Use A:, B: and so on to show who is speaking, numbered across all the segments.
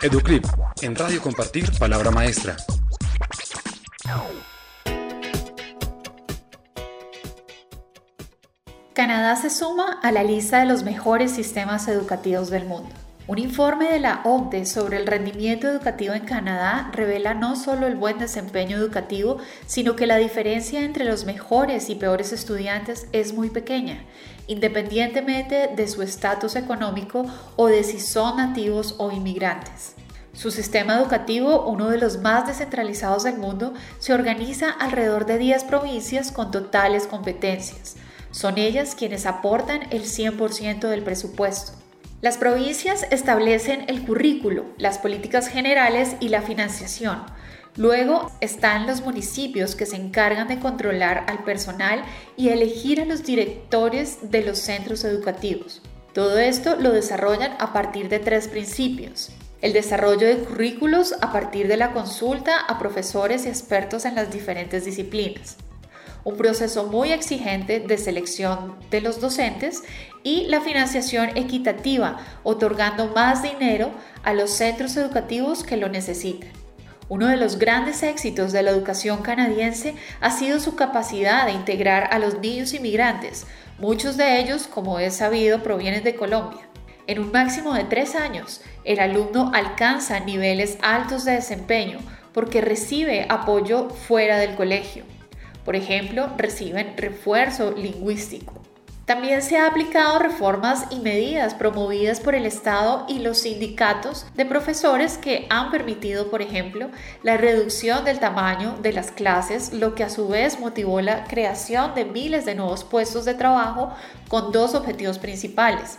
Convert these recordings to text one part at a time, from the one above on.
A: Educlip, en Radio Compartir, Palabra Maestra.
B: Canadá se suma a la lista de los mejores sistemas educativos del mundo. Un informe de la OCDE sobre el rendimiento educativo en Canadá revela no solo el buen desempeño educativo, sino que la diferencia entre los mejores y peores estudiantes es muy pequeña, independientemente de su estatus económico o de si son nativos o inmigrantes. Su sistema educativo, uno de los más descentralizados del mundo, se organiza alrededor de 10 provincias con totales competencias. Son ellas quienes aportan el 100% del presupuesto. Las provincias establecen el currículo, las políticas generales y la financiación. Luego están los municipios que se encargan de controlar al personal y elegir a los directores de los centros educativos. Todo esto lo desarrollan a partir de tres principios. El desarrollo de currículos a partir de la consulta a profesores y expertos en las diferentes disciplinas. Un proceso muy exigente de selección de los docentes y la financiación equitativa, otorgando más dinero a los centros educativos que lo necesitan. Uno de los grandes éxitos de la educación canadiense ha sido su capacidad de integrar a los niños inmigrantes. Muchos de ellos, como es sabido, provienen de Colombia. En un máximo de tres años, el alumno alcanza niveles altos de desempeño porque recibe apoyo fuera del colegio. Por ejemplo, reciben refuerzo lingüístico. También se han aplicado reformas y medidas promovidas por el Estado y los sindicatos de profesores que han permitido, por ejemplo, la reducción del tamaño de las clases, lo que a su vez motivó la creación de miles de nuevos puestos de trabajo con dos objetivos principales.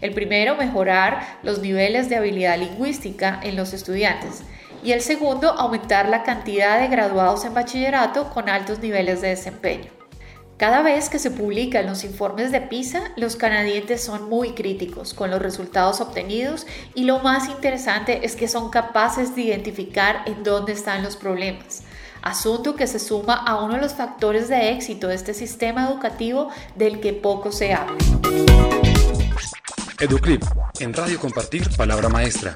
B: El primero, mejorar los niveles de habilidad lingüística en los estudiantes. Y el segundo, aumentar la cantidad de graduados en bachillerato con altos niveles de desempeño. Cada vez que se publican los informes de PISA, los canadienses son muy críticos con los resultados obtenidos y lo más interesante es que son capaces de identificar en dónde están los problemas, asunto que se suma a uno de los factores de éxito de este sistema educativo del que poco se habla.
A: Educlip, en Radio Compartir, Palabra Maestra.